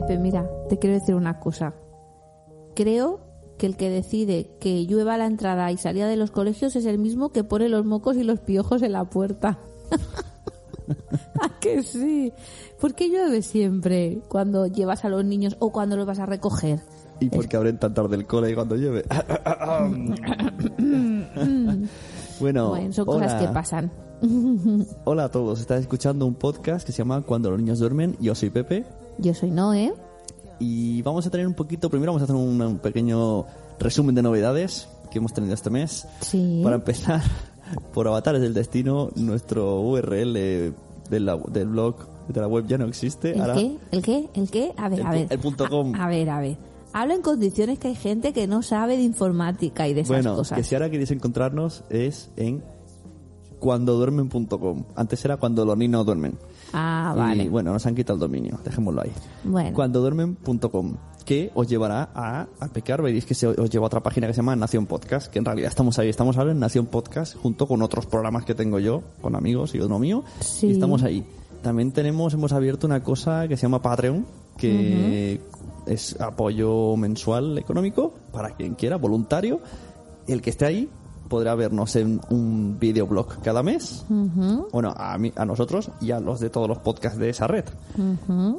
Pepe, mira, te quiero decir una cosa. Creo que el que decide que llueva la entrada y salida de los colegios es el mismo que pone los mocos y los piojos en la puerta. ¿A que sí? ¿Por qué llueve siempre cuando llevas a los niños o cuando los vas a recoger? ¿Y por qué abren tan tarde el cole cuando llueve? bueno, Bueno, son cosas que pasan. Hola a todos, estás escuchando un podcast que se llama Cuando los niños duermen. Yo soy Pepe Yo soy Noé. y vamos a tener un poquito, primero vamos a hacer un, un pequeño resumen de novedades que hemos tenido este mes. Sí. Para empezar, por Avatares del Destino, nuestro URL de la- del blog de la web ya no existe. ¿El Ahora- qué? ¿El qué? ¿El qué? A ver, El a ver. el punto com. A, a ver, a ver. Habla en condiciones que hay gente que no sabe de informática y de esas Bueno, cosas. que si ahora queréis encontrarnos es en cuandoduermen.com. Antes era cuando los niños duermen. Ah, Y vale. bueno, nos han quitado el dominio, dejémoslo ahí. Bueno. Cuandoduermen.com, que os llevará a, a pecar, veréis que se os lleva a otra página que se llama Nación Podcast, que en realidad estamos ahí, estamos ahora en Nación Podcast junto con otros programas que tengo yo, con amigos y uno mío, Sí. y estamos ahí. También tenemos, hemos abierto una cosa que se llama Patreon, que es apoyo mensual económico para quien quiera, voluntario. El que esté ahí podrá vernos en un videoblog cada mes. Bueno, a, mí, a nosotros y a los de todos los podcasts de esa red.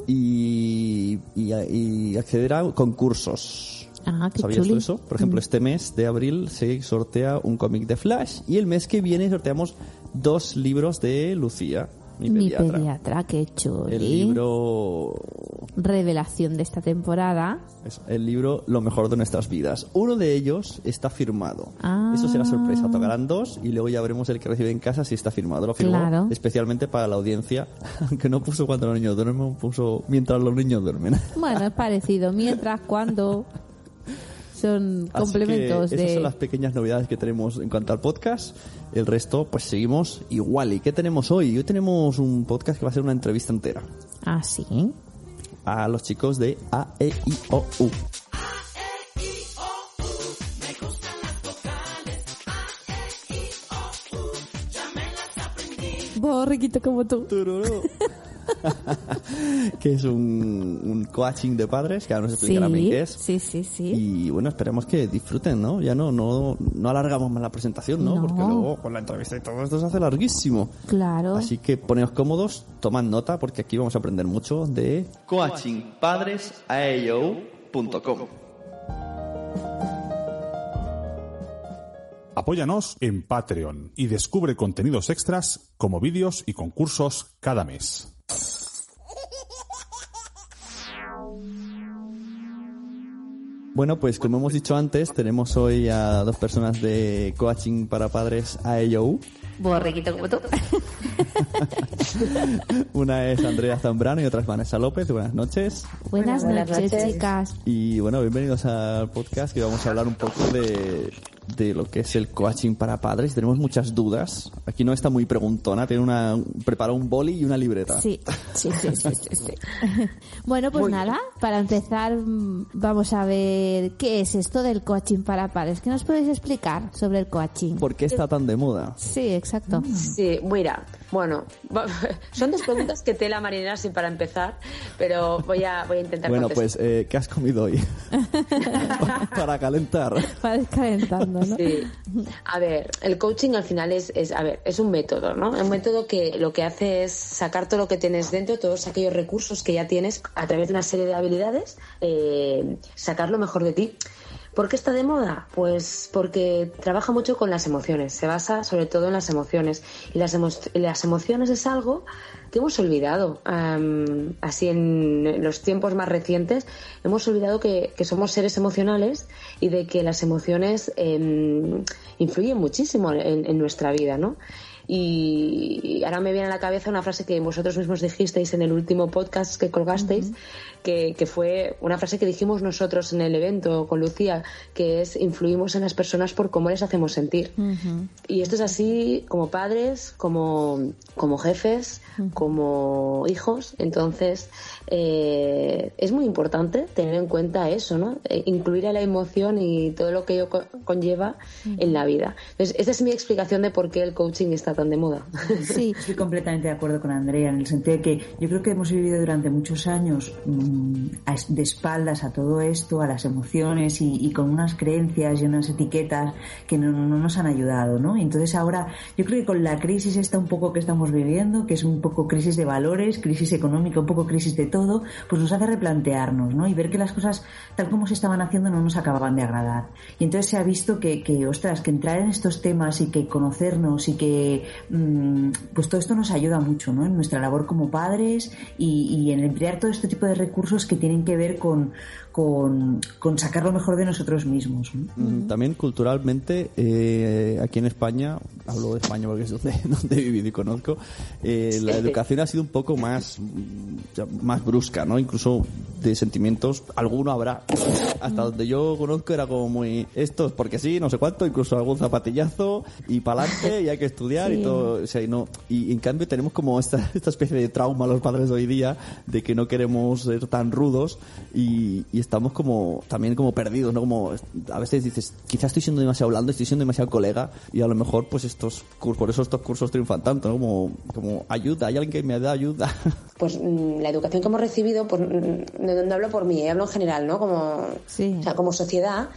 y, y, y acceder a concursos. Ah, qué ¿Sabías tú eso? Por ejemplo, este mes de abril se sortea un cómic de Flash y el mes que viene sorteamos dos libros de Lucía, mi Mi pediatra. pediatra, qué chuli. El libro Revelación de esta temporada. el libro Lo mejor de nuestras vidas. Uno de ellos está firmado. Ah. Eso será sorpresa. Tocarán dos y luego ya veremos el que recibe en casa si está firmado. Lo firmó Claro. especialmente para la audiencia, aunque no puso cuando los niños duermen, puso mientras los niños duermen. Bueno, es parecido. Mientras, cuando son Así complementos que esas de... son las pequeñas novedades que tenemos en cuanto al podcast. El resto, pues seguimos igual. ¿Y qué tenemos hoy? Hoy tenemos un podcast que va a ser una entrevista entera Ah, sí. a los chicos de A, E, I, O, U. Borriquito como tú. Que es un, un coaching de padres, que ahora nos explicará bien Sí, qué es. sí, sí, sí. Y bueno, esperemos que disfruten, ¿no? Ya no, no, no alargamos más la presentación, ¿no? No. Porque luego con la entrevista y todo esto se hace larguísimo. Claro. Así que poneos cómodos, tomad nota porque aquí vamos a aprender mucho de coachingpadresaeo.com. Apóyanos en Patreon y descubre contenidos extras como vídeos y concursos cada mes. Bueno, pues como hemos dicho antes, tenemos hoy a dos personas de coaching para padres AEO. Borriquito como tú. Una es Andrea Zambrano y otra es Vanessa López. Buenas noches. Buenas, Buenas noches, noches. chicas. Y bueno, bienvenidos al podcast que vamos a hablar un poco de, de lo que es el coaching para padres. Tenemos muchas dudas. Aquí no está muy preguntona, tiene una preparó un boli y una libreta. Sí, sí, sí, sí, sí, sí. Bueno, pues nada, para empezar mm, vamos a ver qué es esto del coaching para padres. ¿Qué nos podéis explicar sobre el coaching? ¿Por qué está tan de moda? Sí, exacto. Sí, mira, bueno, son dos preguntas que tela marinera así para empezar, pero voy a, voy a intentar Bueno, contestar. pues, eh, ¿qué has comido hoy? para calentar. Para descalentando, ¿no? Sí. A ver, el coaching al final es, es, a ver, es un método, ¿no? Un método que lo que hace es sacar todo lo que tienes dentro, todos aquellos recursos que ya tienes a través de una serie de habilidades, eh, sacar lo mejor de ti. ¿Por qué está de moda? Pues porque trabaja mucho con las emociones, se basa sobre todo en las emociones. Y las, emo- las emociones es algo que hemos olvidado. Am, así en los tiempos más recientes, hemos olvidado que, que somos seres emocionales y de que las emociones em, influyen muchísimo en nuestra vida, ¿no? Y ahora me viene a la cabeza una frase que vosotros mismos dijisteis en el último podcast que colgasteis, que, que fue una frase que dijimos nosotros en el evento con Lucía, que es influimos en las personas por cómo les hacemos sentir. Y esto es así como padres, como, como jefes, como hijos. Entonces, eh, es muy importante tener en cuenta eso, ¿no? Eh, incluir a la emoción y todo lo que ello co- conlleva en la vida. Entonces, esta es mi explicación de por qué el coaching está de moda. Sí, estoy completamente de acuerdo con Andrea en el sentido de que yo creo que hemos vivido durante muchos años mm, de espaldas a todo esto, a las emociones y, con unas creencias y unas etiquetas que no, nos han ayudado, ¿no? entonces ahora yo creo que con la crisis esta un poco que estamos viviendo, que es un poco crisis de valores, crisis económica, un poco crisis de todo, pues nos hace replantearnos, ¿no? Y ver que las cosas tal como se estaban haciendo no nos acababan de agradar. Y entonces se ha visto que, que ostras, que entrar en estos temas y que conocernos y que pues todo esto nos ayuda mucho, ¿no? En nuestra labor como padres y, y en emplear todo este tipo de recursos que tienen que ver con, con, sacar lo mejor de nosotros mismos. También culturalmente, eh, aquí en España, hablo de España porque es donde, donde he vivido y conozco, eh, la educación ha sido un poco más, más brusca, ¿no? Incluso de sentimientos, alguno habrá. Hasta donde yo conozco era como muy, estos porque sí, no sé cuánto, incluso algún zapatillazo y pa'lante y hay que estudiar y todo. O sea, y, no, y en cambio tenemos como esta, esta especie de trauma los padres de hoy día de que no queremos ser tan rudos y, y estamos como también como perdidos, ¿no? Como a veces dices, quizás estoy siendo demasiado blando, estoy siendo demasiado colega y a lo mejor pues estos cursos, por eso estos cursos triunfan tanto, ¿no? Como, como ayuda, hay alguien que me da ayuda. Pues mm, la educación que hemos recibido, pues mm, no, hablo por mí, hablo en general, ¿no? Como, o sea, como sociedad,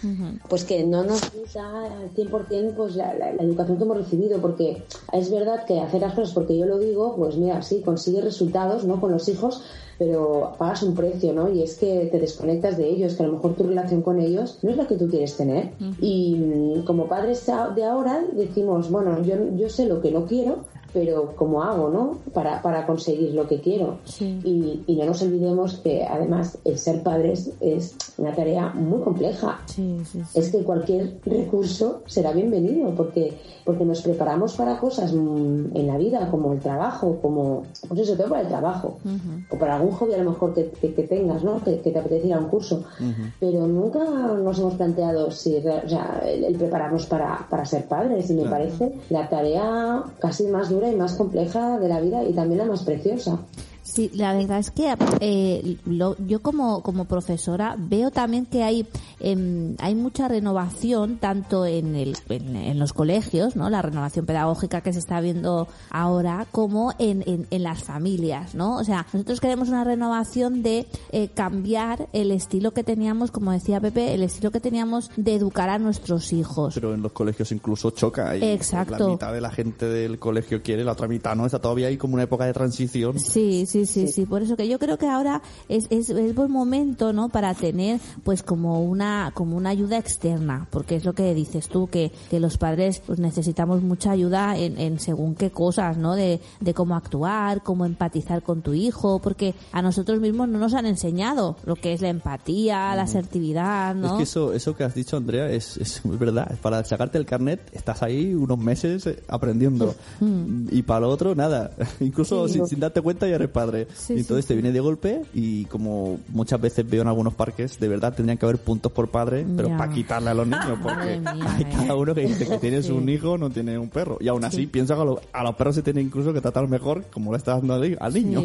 pues que no nos usa al 100% pues la, la, educación que hemos recibido, porque es verdad que hacer las cosas porque yo lo digo, pues mira, sí, consigue resultados, ¿no? Con los hijos, pero pagas un precio, ¿no? Y es que te desconectas de ellos, que a lo mejor tu relación con ellos no es la que tú quieres tener. Y mm, como padres de ahora decimos, bueno, yo, yo sé lo que no quiero, pero ¿cómo hago, no? Para, para conseguir lo que quiero. Y, y, no nos olvidemos que además el ser padres es una tarea muy compleja. es que cualquier recurso será bienvenido porque, porque nos preparamos para cosas mm, en la vida, como el trabajo, como, pues eso, todo para el trabajo, o para algún hobby a lo mejor que, que, tengas, ¿no? Que, te apeteciera un curso. Pero nunca nos hemos planteado si, o sea, el, prepararnos para, para ser padres y me parece la tarea casi más dura y más compleja de la vida y también la más preciosa. Sí, la verdad es que eh, yo como, como profesora veo también que hay em, hay mucha renovación tanto en, el, en, los colegios, ¿no? La renovación pedagógica que se está viendo ahora como en, en, las familias, ¿no? O sea, nosotros queremos una renovación de eh, cambiar el estilo que teníamos, como decía Pepe, el estilo que teníamos de educar a nuestros hijos. Pero en los colegios incluso choca. Y Exacto. La mitad de la gente del colegio quiere, la otra mitad no. Está todavía ahí como una época de transición. Sí, sí, sí, sí, Por eso que yo creo que ahora es, es, es, buen momento, ¿no? Para tener, pues, como una, como una ayuda externa. Porque es lo que dices tú, que, que los padres, pues, necesitamos mucha ayuda en, en según qué cosas, ¿no? De, de cómo actuar, cómo empatizar con tu hijo. Porque a nosotros mismos no nos han enseñado lo que es la empatía, la asertividad, ¿no? Es que eso, eso que has dicho, Andrea, es, es verdad. Para sacarte el carnet, estás ahí unos meses aprendiendo. Mm. Y para lo otro, nada. Incluso sin, sin, darte cuenta ya eres padre y entonces te viene de golpe y como muchas veces veo en algunos parques, de verdad tendrían que haber puntos por padre, pero para quitarle a los niños, porque hay cada uno que dice que tienes un hijo, no tiene un perro. Y aún así pienso que a, los perros se tiene incluso que tratar mejor como le estás dando al, niño.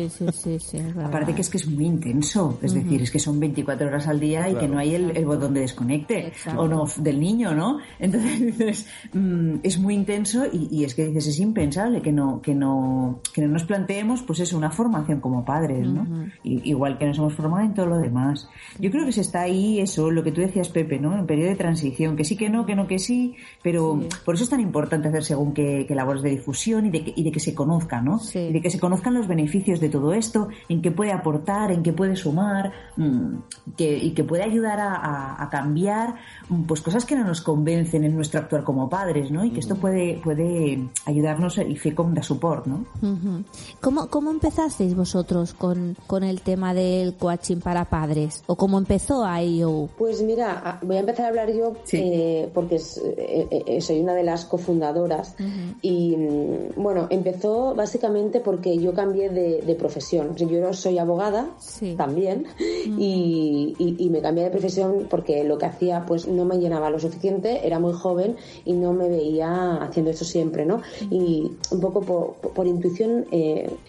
Aparte que es que es muy intenso, es decir, es que son 24 horas al día y que no hay el, botón de desconecte o no del niño, ¿no? Entonces dices, mm, es muy intenso y, y, es que dices, es impensable que no, que no, que no nos planteemos pues eso, una formación como padres, ¿no? igual que nos hemos formado en todo lo demás. Yo creo que se está ahí eso, lo que tú decías, Pepe, ¿no? En periodo de transición, que sí, que no, que no, que sí, pero por eso es tan importante hacer según qué, labores de difusión y de que, y de que se conozca, ¿no? Y de que se conozcan los beneficios de todo esto, en qué puede aportar, en qué puede sumar, mm, que, y que puede ayudar a, cambiar mm, pues cosas que no nos convencen en nuestro actuar como padres, ¿no? Y que esto puede, puede ayudarnos y fe como da support, ¿no? ¿Cómo, ¿Cómo empezasteis vosotros? con, con el tema del coaching para padres? ¿O cómo empezó IO? Pues mira, voy a empezar a hablar yo eh, porque eh, eh, soy una de las cofundadoras. Y mm, bueno, empezó básicamente porque yo cambié de, profesión. yo soy abogada también y, y, me cambié de profesión porque lo que hacía pues no me llenaba lo suficiente, era muy joven y no me veía haciendo eso siempre, ¿no? Y un poco por, por intuición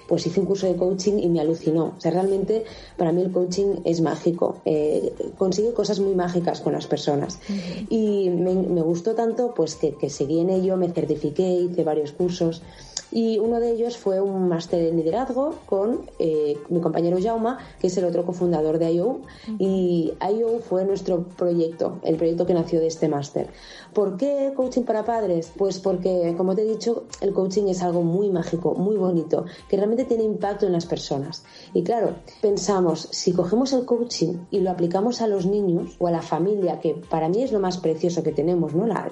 pues hice un curso de coaching y me alucinó. O sea, realmente para mí el coaching es mágico. Eh, consigue cosas muy mágicas con las personas. Y me, gustó tanto pues que, que seguí en ello, me certifiqué, hice varios cursos Y uno de ellos fue un máster en liderazgo con eh, mi compañero Jauma, que es el otro cofundador de IO. Y IO fue nuestro proyecto, el proyecto que nació de este máster. ¿Por qué coaching para padres? Pues porque, como te he dicho, el coaching es algo muy mágico, muy bonito, que realmente tiene impacto en las personas. Y claro, pensamos, si cogemos el coaching y lo aplicamos a los niños o a la familia, que para mí es lo más precioso que tenemos, ¿no? La,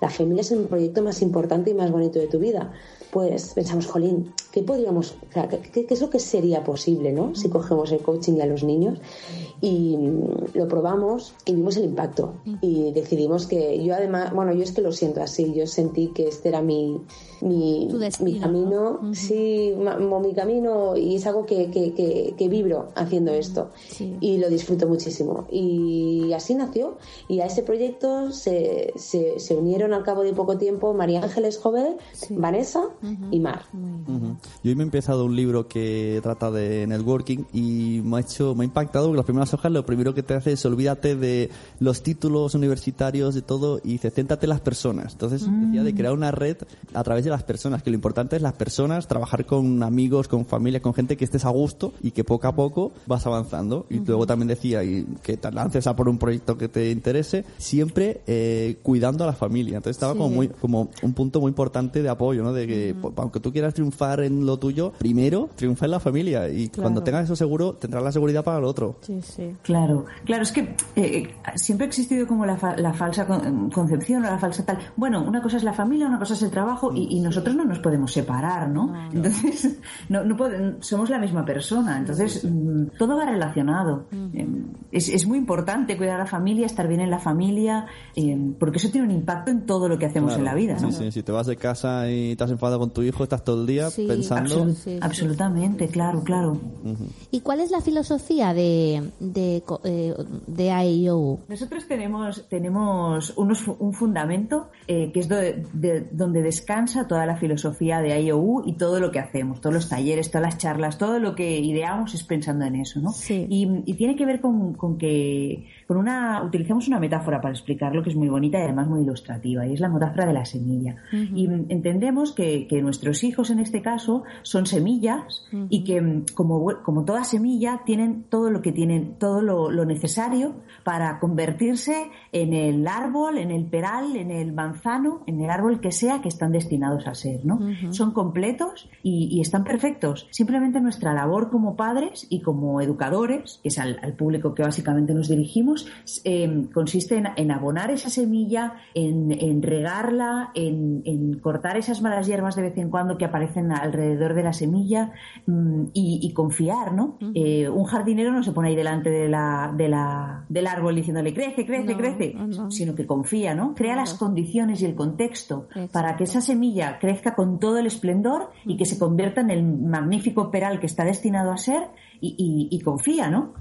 la familia es el proyecto más importante y más bonito de tu vida pues pensamos, jolín, ¿qué podríamos, qué, es lo que sería posible, ¿no? Si cogemos el coaching a los niños y mm, lo probamos y vimos el impacto y decidimos que yo además, bueno, yo es que lo siento así, yo sentí que este era mi, mi, mi camino, sí, mi camino y es algo que, que, que, vibro haciendo esto y lo disfruto muchísimo. Y así nació y a ese proyecto se, se, se unieron al cabo de poco tiempo María Ángeles Jover, Vanessa y Mar. Yo hoy me he empezado un libro que trata de networking y me ha hecho, me ha impactado porque las primeras hojas lo primero que te hace es olvídate de los títulos universitarios, de todo y dice, céntate en las personas. Entonces decía de crear una red a través de las personas, que lo importante es las personas, trabajar con amigos, con familia, con gente que estés a gusto y que poco a poco vas avanzando. Y luego también decía y que te lances a por un proyecto que te interese, siempre eh, cuidando a la familia. Entonces estaba como muy, como un punto muy importante de apoyo, ¿no? De que aunque tú quieras triunfar en lo tuyo, primero triunfa en la familia y cuando tengas eso seguro tendrás la seguridad para el otro. Sí, sí. Claro, claro, es que eh, siempre ha existido como la, la falsa concepción o la falsa tal. Bueno, una cosa es la familia, una cosa es el trabajo y, nosotros no nos podemos separar, ¿no? Entonces, no, no somos la misma persona, entonces mm, todo va relacionado. Em, es, es, muy importante cuidar a la familia, estar bien en la familia, em, porque eso tiene un impacto en todo lo que hacemos en la vida, ¿no? Sí, sí, si te vas de casa y te has enfadado con tu hijo, estás todo el día pensando. absolutamente, claro, claro. ¿Y cuál es la filosofía de, de, eh, de Nosotros tenemos, tenemos unos, un fundamento eh, que es de, donde descansa toda la filosofía de IOU y todo lo que hacemos, todos los talleres, todas las charlas, todo lo que ideamos es pensando en eso, ¿no? Y, y, tiene que ver con, con que con una, utilizamos una metáfora para explicarlo que es muy bonita y además muy ilustrativa, y es la metáfora de la semilla. Y entendemos que, que, nuestros hijos en este caso son semillas y que como, como toda semilla tienen todo lo que tienen, todo lo, lo, necesario para convertirse en el árbol, en el peral, en el manzano, en el árbol que sea que están destinados a ser, ¿no? Son completos y, y, están perfectos. Simplemente nuestra labor como padres y como educadores, que es al, al público que básicamente nos dirigimos, Em, consiste en, abonar esa semilla, en, regarla, en, cortar esas malas hierbas de vez en cuando que aparecen alrededor de la semilla mm, y, confiar, ¿no? Eh, un jardinero no se pone ahí delante de la, del árbol diciéndole crece, crece, crece, sino que confía, ¿no? Crea las condiciones y el contexto para que esa semilla crezca con todo el esplendor y que se convierta en el magnífico peral que está destinado a ser y, confía, ¿no?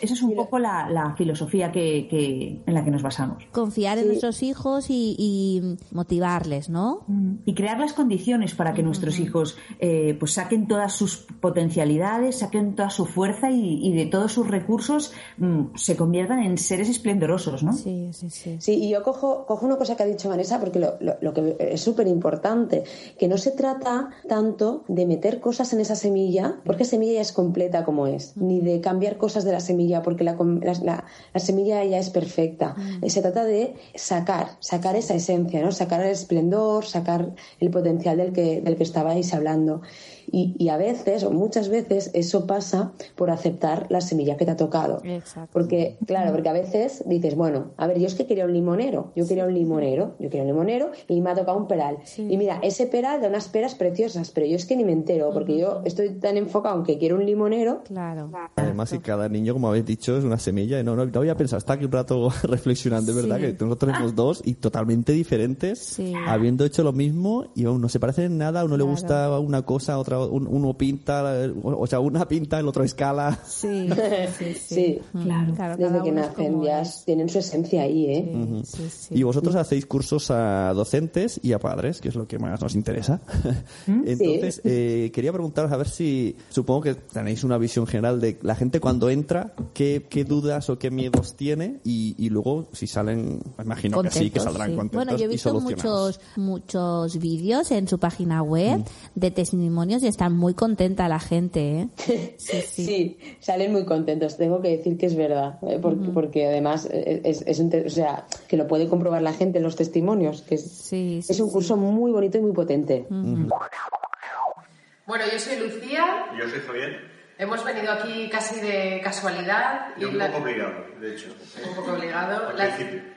Esa es un poco la, filosofía que, en la que nos basamos. Confiar en nuestros hijos y, motivarles, ¿no? Y crear las condiciones para que nuestros hijos eh, pues saquen todas sus potencialidades, saquen toda su fuerza y, de todos sus recursos mm, se conviertan en seres esplendorosos, ¿no? Sí, sí, sí. Sí, y yo cojo, cojo una cosa que ha dicho Vanessa porque lo, lo que es súper importante, que no se trata tanto de meter cosas en esa semilla, porque semilla ya es completa como es, ni de cambiar cosas de la semilla porque la, la, semilla ya es perfecta. Se trata de sacar, sacar esa esencia, ¿no? sacar el esplendor, sacar el potencial del que, del que estabais hablando. Y, a veces, o muchas veces, eso pasa por aceptar la semilla que te ha tocado. Porque, claro, porque a veces dices, bueno, a ver, yo es que quería un limonero, yo quería un limonero, yo quería un limonero y me ha tocado un peral. Y mira, ese peral da unas peras preciosas, pero yo es que ni me entero, porque yo estoy tan enfocado en que quiero un limonero. Claro. Además, si cada niño, como habéis dicho, es una semilla, no, no, no había pensado, está aquí un rato reflexionando, ¿verdad? Que nosotros tenemos dos y totalmente diferentes, habiendo hecho lo mismo y aún no se parecen en nada, a uno le gusta una cosa, a otra un- uno pinta, o sea, una pinta, el otro escala. Sí, sí, sí. Sí, Claro. Claro, desde que nacen ya es. tienen su esencia ahí, ¿eh? Sí, sí. Y vosotros hacéis cursos a docentes y a padres, que es lo que más nos interesa. Entonces, eh, quería preguntaros a ver si, supongo que tenéis una visión general de la gente cuando entra, qué, qué dudas o qué miedos tiene y, y luego si salen, me imagino que sí, que Contentos, saldrán sí. contentos Bueno, yo he visto muchos muchos vídeos en su página web de testimonios y están muy contenta la gente, ¿eh? Sí, sí. Sí, salen muy contentos. Tengo que decir que es verdad, ¿eh? porque, porque además es, es un o sea, que lo puede comprobar la gente en los testimonios, que es, Sí, sí, es un curso muy bonito y muy potente. Bueno, yo soy Lucía. Yo soy Javier. Hemos venido aquí casi de casualidad. Y un la- poco obligado, de hecho. un poco obligado.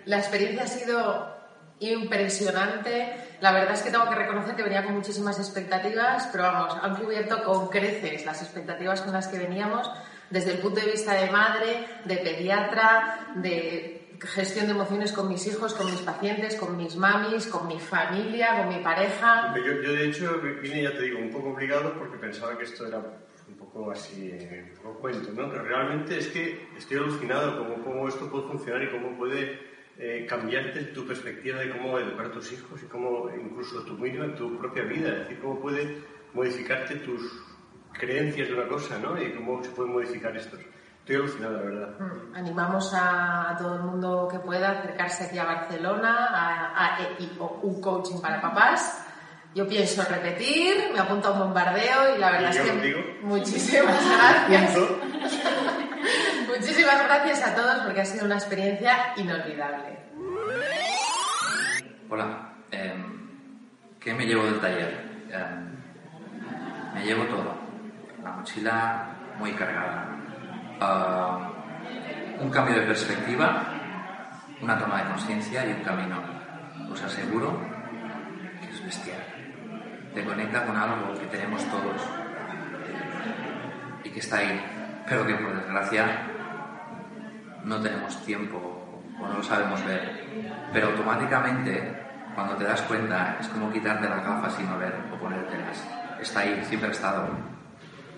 La experiencia ha sido impresionante. La verdad es que tengo que reconocer que venía con muchísimas expectativas, pero vamos, han cubierto con creces las expectativas con las que veníamos, desde el punto de vista de madre, de pediatra, de gestión de emociones con mis hijos, con mis pacientes, con mis mamis, con mi familia, con mi pareja. Yo, yo, de hecho, vine, ya te digo, un poco obligado porque pensaba que esto era un poco así, eh, un poco cuento, ¿no? Pero realmente es que estoy alucinado cómo, cómo esto puede funcionar y cómo puede eh, cambiarte tu perspectiva de cómo educar a tus hijos y cómo incluso tu, misma, tu propia vida, es decir, cómo puede modificarte tus creencias de una cosa, ¿no? Y cómo se pueden modificar estos. Estoy alucinado, la verdad. Mm, Animamos a todo el mundo que pueda acercarse aquí a Barcelona a, a EIOU Coaching para Papás. Yo pienso repetir, me apunto a un bombardeo y la verdad Y es que contigo. muchísimas gracias. Muchísimas gracias a todos porque ha sido una experiencia inolvidable. Hola, em, ¿qué me llevo del taller? Em, me llevo todo. La mochila muy cargada. Ah, un cambio de perspectiva, una toma de conciencia y un camino. Os aseguro que es bestial. Te conecta con algo que tenemos todos y que está ahí, pero que por desgracia no tenemos tiempo o no lo sabemos ver. Pero automáticamente, cuando te das cuenta, es como quitarte las gafas y no ver o ponértelas. Está ahí, siempre ha estado,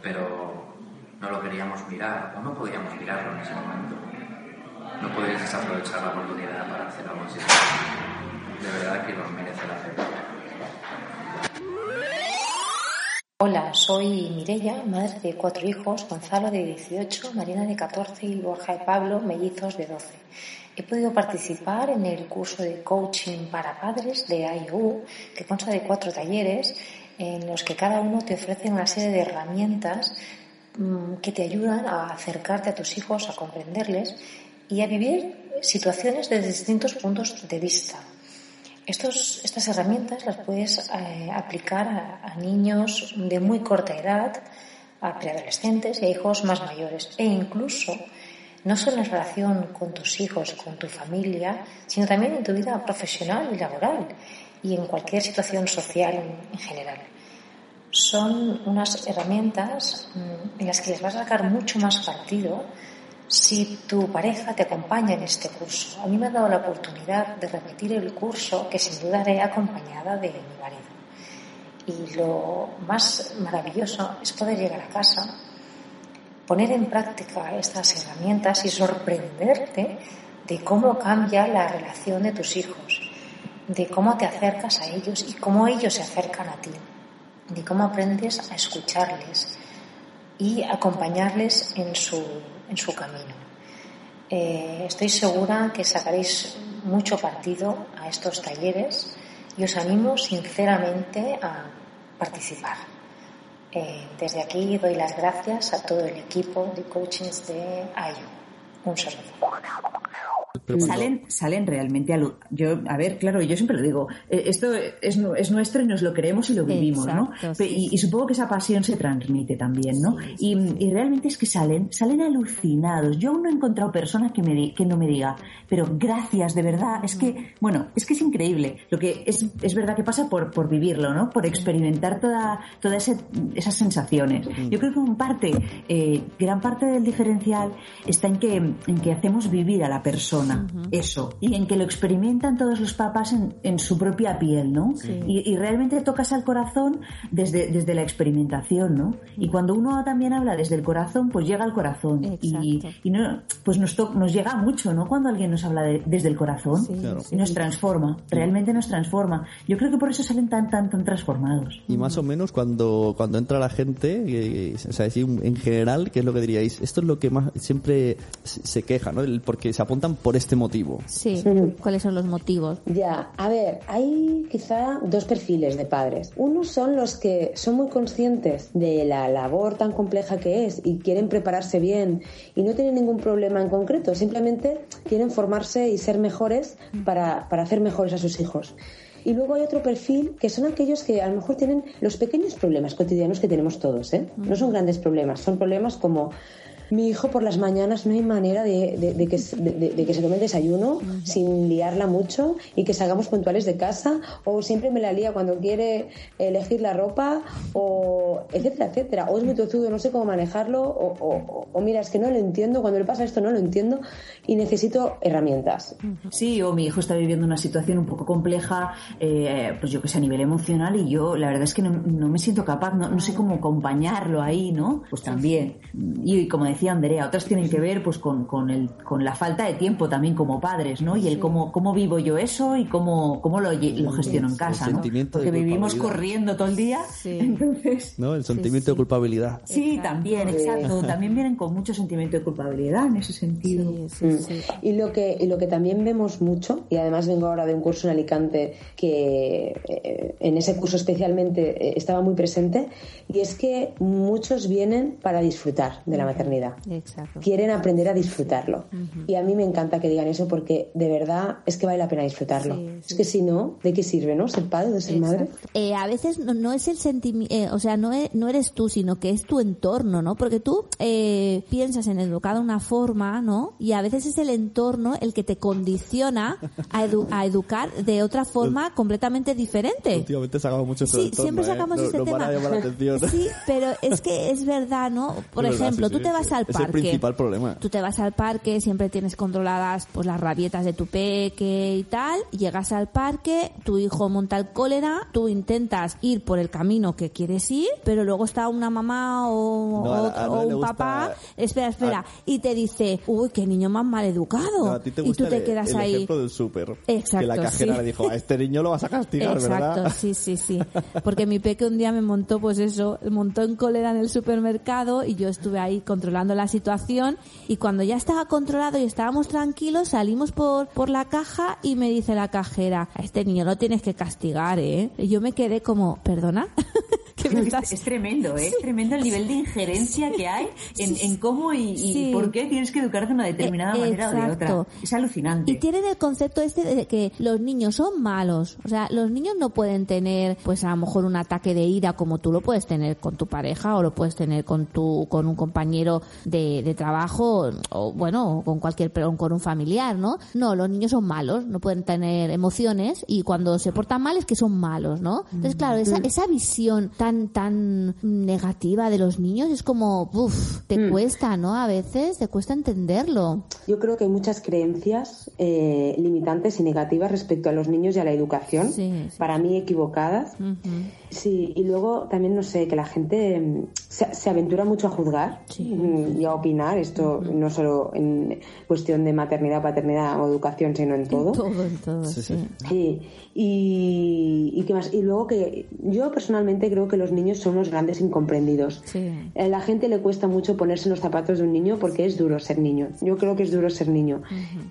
pero no lo queríamos mirar o no podíamos mirarlo en ese momento. No podías desaprovechar la oportunidad para hacer algo así. De verdad que lo merece la pena. Hola, soy Mirella, madre de cuatro hijos, Gonzalo de 18, Marina de 14 y Borja y Pablo, mellizos de 12. He podido participar en el curso de coaching para padres de IU, que consta de cuatro talleres en los que cada uno te ofrece una serie de herramientas mm, que te ayudan a acercarte a tus hijos, a comprenderles y a vivir situaciones desde distintos puntos de vista. Estos, estas herramientas las puedes eh, aplicar a, niños de muy corta edad, a preadolescentes y a hijos más mayores. E incluso, no solo en relación con tus hijos, con tu familia, sino también en tu vida profesional y laboral y en cualquier situación social en, en general. Son unas herramientas mm, en las que les vas a sacar mucho más partido si tu pareja te acompaña en este curso. A mí me ha dado la oportunidad de repetir el curso que sin duda haré acompañada de mi marido. Y lo más maravilloso es poder llegar a casa, poner en práctica estas herramientas y sorprenderte de cómo cambia la relación de tus hijos, de cómo te acercas a ellos y cómo ellos se acercan a ti, de cómo aprendes a escucharles y acompañarles en su, en su camino. Eh, estoy segura que sacaréis mucho partido a estos talleres y os animo sinceramente a participar. Eh, desde aquí doy las gracias a todo el equipo de coachings de AYU. Un saludo. Pero cuando- Salen, salen realmente a lo- yo a ver claro yo siempre lo digo eh, esto es, es nuestro y nos lo creemos y lo vivimos no Exacto, Pe- sí, y, y supongo que esa pasión se transmite también no Sí, y, y realmente es que salen salen alucinados. Yo aún no he encontrado personas que me di- que no me diga pero gracias de verdad es que bueno es que es increíble lo que es, es verdad que pasa por por vivirlo no por experimentar toda toda ese- esas sensaciones. Yo creo que en parte eh, gran parte del diferencial está en que en que hacemos vivir a la persona persona, eso, y en que lo experimentan todos los papás en, en su propia piel, ¿no? Y, y realmente tocas al corazón desde, desde la experimentación, ¿no? Y cuando uno también habla desde el corazón, pues llega al corazón. Y, Exacto. y no, pues nos, to- nos llega mucho, ¿no? Cuando alguien nos habla de- desde el corazón Claro. y nos transforma, realmente nos transforma. Yo creo que por eso salen tan, tan, tan transformados. Y más o menos cuando, cuando entra la gente, eh, o sea, en general, ¿qué es lo que diríais? Esto es lo que más siempre se se queja, ¿no? El- Porque se apuntan por este motivo. Sí, ¿cuáles son los motivos? Ya, a ver, hay quizá dos perfiles de padres. Unos son los que son muy conscientes de la labor tan compleja que es y quieren prepararse bien y no tienen ningún problema en concreto, simplemente quieren formarse y ser mejores para, para hacer mejores a sus hijos. Y luego hay otro perfil que son aquellos que a lo mejor tienen los pequeños problemas cotidianos que tenemos todos, ¿eh? No son grandes problemas, son problemas como mi hijo por las mañanas no hay manera de, que, se- tome el desayuno sin liarla mucho y que salgamos puntuales de casa o siempre me la lía cuando quiere elegir la ropa o etcétera, etcétera. O es muy tozudo, no sé cómo manejarlo o, o- mira, es que no lo entiendo, cuando le pasa esto no lo entiendo y necesito herramientas. Sí, o mi hijo está viviendo una situación un poco compleja, eh, pues yo que sé, a nivel emocional y yo la verdad es que no, no me siento capaz, no, no sé cómo acompañarlo ahí, ¿no? Pues también. Y, como decía Andrea, otras tienen que ver pues con, con, el, con la falta de tiempo también como padres, ¿no? Y el cómo, cómo vivo yo eso y cómo, cómo lo, lo gestiono en casa, El ¿no? sentimiento de Porque vivimos culpabilidad. corriendo todo el día, entonces... ¿No? El sentimiento de culpabilidad. Sí, también, exacto. También vienen con mucho sentimiento de culpabilidad en ese sentido. Mm. Y lo que y lo que también vemos mucho y además vengo ahora de un curso en Alicante que eh, en ese curso especialmente eh, estaba muy presente y es que muchos vienen para disfrutar de la maternidad Exacto. quieren aprender a disfrutarlo y a mí me encanta que digan eso porque de verdad es que vale la pena disfrutarlo es que si no de qué sirve no ser padre o ser madre Eh, a veces no, no es el sentimiento, o sea, no, e- no eres tú, sino que es tu entorno, ¿no? Porque tú eh, piensas en educar de una forma, ¿no? Y a veces es el entorno el que te condiciona a, edu- a educar de otra forma completamente diferente. Últimamente sacamos mucho Sí, entorno, siempre ¿eh? sacamos No- este a tema. llamar la atención. Sí, pero es que es verdad, ¿no? Por Es verdad, ejemplo, sí, tú sí, te vas sí. Al Es parque. el principal problema. Tú te vas al parque, siempre tienes controladas pues las rabietas de tu peque y tal. Llegas al parque, tu hijo monta el cólera, tú intentas ir por el camino que quieres ir, pero luego está una mamá o, No, a la- a o Noé le un papá, espera, espera, a- y te dice, uy, qué niño más mal educado. No, a ti te y gusta tú te el- quedas el ahí. ejemplo del súper. Exacto, Que la cajera sí. le dijo, a este niño lo vas a castigar, Exacto, ¿verdad? sí, sí, sí. Porque mi peque un día me montó, pues eso, montó en cólera en el supermercado y yo estuve ahí controlando la situación y cuando ya estaba controlado y estábamos tranquilos, salimos por, por la caja y me dice la cajera, a este niño lo tienes que castigar, ¿eh? Y yo me quedé como, ¿perdona? ¿Qué me Es, estás- es tremendo, ¿eh? Es tremendo el nivel de injerencia que hay en, en cómo y, y Sí. por qué tienes que educar de una determinada Eh, manera o de exacto. otra. Es alucinante. Y tienen el concepto este de que los niños son malos. O sea, los niños no pueden tener, pues a lo mejor un ataque de ira como tú lo puedes tener con tu pareja o lo puedes tener con tu, con un compañero de, de trabajo o bueno, o con cualquier, pero con un familiar, ¿no? No, los niños son malos, no pueden tener emociones y cuando se portan mal es que son malos, ¿no? Entonces, claro, esa, esa visión tan, tan negativa de los niños es como, uff, te cuesta, ¿no? A veces te cuesta entenderlo. Yo creo que hay muchas creencias eh, limitantes y negativas respecto a los niños y a la educación, para mí equivocadas. Sí, y luego también, no sé, que la gente mm, se, se aventura mucho a juzgar mm, y a opinar, esto no solo en cuestión de maternidad, paternidad o educación, sino en todo. Todo, en todo, sí. Sí, y, y qué más. Y luego que yo personalmente creo que los niños son unos grandes incomprendidos. A la gente le cuesta mucho ponerse en los zapatos de un niño porque es duro ser niño. Yo creo que es duro ser niño.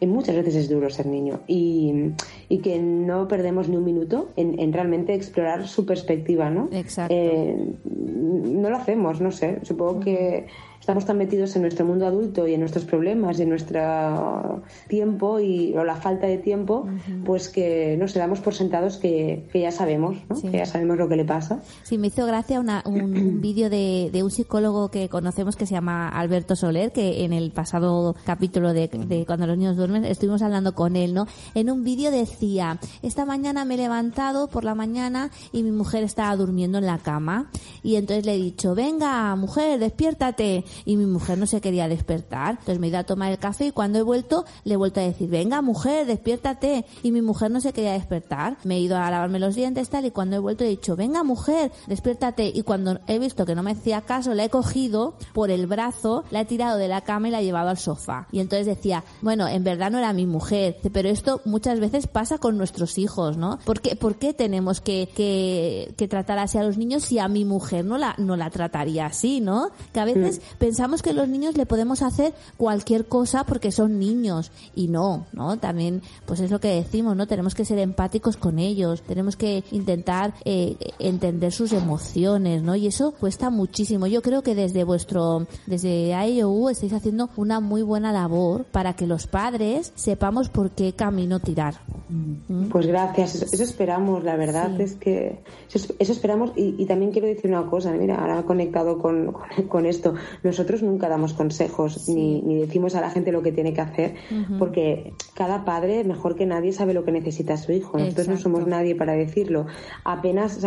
Y muchas veces es duro ser niño. Y, y que no perdemos ni un minuto en, en realmente explorar su perspectiva, ¿no? Exacto. Eh, no lo hacemos, no sé. Supongo que estamos tan metidos en nuestro mundo adulto y en nuestros problemas y en nuestro tiempo y o la falta de tiempo, pues que nos damos por sentados que, que ya sabemos, ¿no? que ya sabemos lo que le pasa. Sí, me hizo gracia una- un, un vídeo de, de un psicólogo que conocemos que se llama Alberto Soler, que en el pasado capítulo de, de Cuando los niños duermen estuvimos hablando con él, ¿no? En un vídeo decía, esta mañana me he levantado por la mañana y mi mujer estaba durmiendo en la cama y entonces le he dicho, venga, mujer, despiértate. Y mi mujer no se quería despertar. Entonces me he ido a tomar el café y cuando he vuelto le he vuelto a decir, venga mujer, despiértate. Y mi mujer no se quería despertar. Me he ido a lavarme los dientes tal y cuando he vuelto he dicho, venga mujer, despiértate. Y cuando he visto que no me hacía caso, la he cogido por el brazo, la he tirado de la cama y la he llevado al sofá. Y entonces decía, bueno, en verdad no era mi mujer, pero esto muchas veces pasa con nuestros hijos, ¿no? ¿Por qué, por qué tenemos que, que, que tratar así a los niños si a mi mujer no la, no la trataría así, ¿no? Que a veces pensamos que los niños le podemos hacer cualquier cosa porque son niños y no, ¿no? También, pues es lo que decimos, ¿no? Tenemos que ser empáticos con ellos, tenemos que intentar eh, entender sus emociones, ¿no? Y eso cuesta muchísimo. Yo creo que desde vuestro, desde IOU estáis haciendo una muy buena labor para que los padres sepamos por qué camino tirar. ¿Mm? Pues gracias, eso, esperamos, la verdad es que eso, esperamos y, también quiero decir una cosa, mira, ahora conectado con, con, esto, nosotros nunca damos consejos ni, ni, decimos a la gente lo que tiene que hacer porque cada padre, mejor que nadie, sabe lo que necesita su hijo. Nosotros no somos nadie para decirlo. Apenas,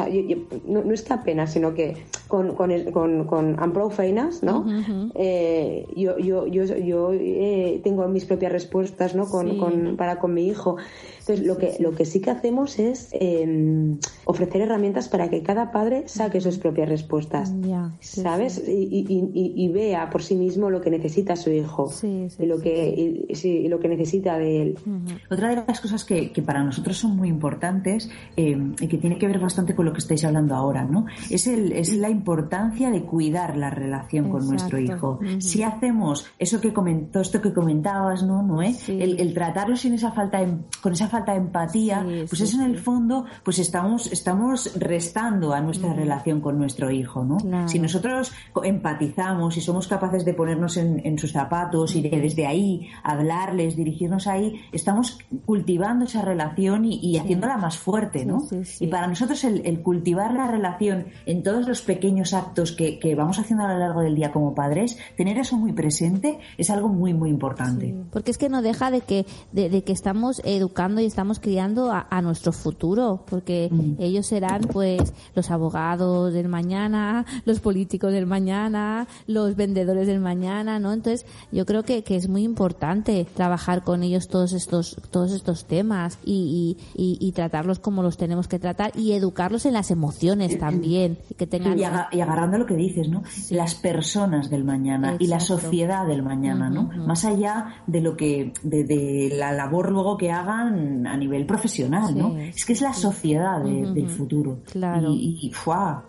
no, es que apenas, sino que con, con, con, con Feinas, ¿no? Eh, yo yo, yo, yo eh, tengo mis propias respuestas, ¿no? Con, con, para con mi hijo. Entonces, lo que, lo que sí que hacemos es em, ofrecer herramientas para que cada padre saque sus propias respuestas, ¿sabes? Y, vea por sí mismo lo que necesita su hijo y lo que, lo que necesita de él. Otra de las cosas que, para nosotros son muy importantes em, y que tiene que ver bastante con lo que estáis hablando ahora, ¿no? Es, el, es la importancia de cuidar la relación con nuestro hijo. Si hacemos eso que comentó, esto que comentabas, ¿no? ¿No el, el, tratarlo sin esa falta, con esa falta de empatía, pues eso en el fondo, pues estamos, estamos restando a nuestra relación con nuestro hijo, ¿no? Si nosotros empatizamos y somos capaces de ponernos en, sus zapatos y de desde ahí hablarles, dirigirnos ahí, estamos cultivando esa relación y, haciéndola más fuerte, ¿no? Y para nosotros el, cultivar la relación en todos los pequeños actos que, vamos haciendo a lo largo del día como padres, tener eso muy presente es algo muy, muy importante. Porque es que no deja de que, de que estamos educando y estamos criando a, nuestro futuro, porque mm. ellos serán pues los abogados del mañana, los políticos del mañana, los vendedores del mañana, ¿no? Entonces, yo creo que, que es muy importante trabajar con ellos todos estos, todos estos temas y, y, tratarlos como los tenemos que tratar y educarlos en las emociones también. Que tengan... y, agarrando lo que dices, ¿no? Las personas del mañana y la sociedad del mañana, ¿no? Más allá de lo que, de, de la labor luego que hagan a nivel profesional, ¿no? Es que es la sociedad del futuro. Claro. Y,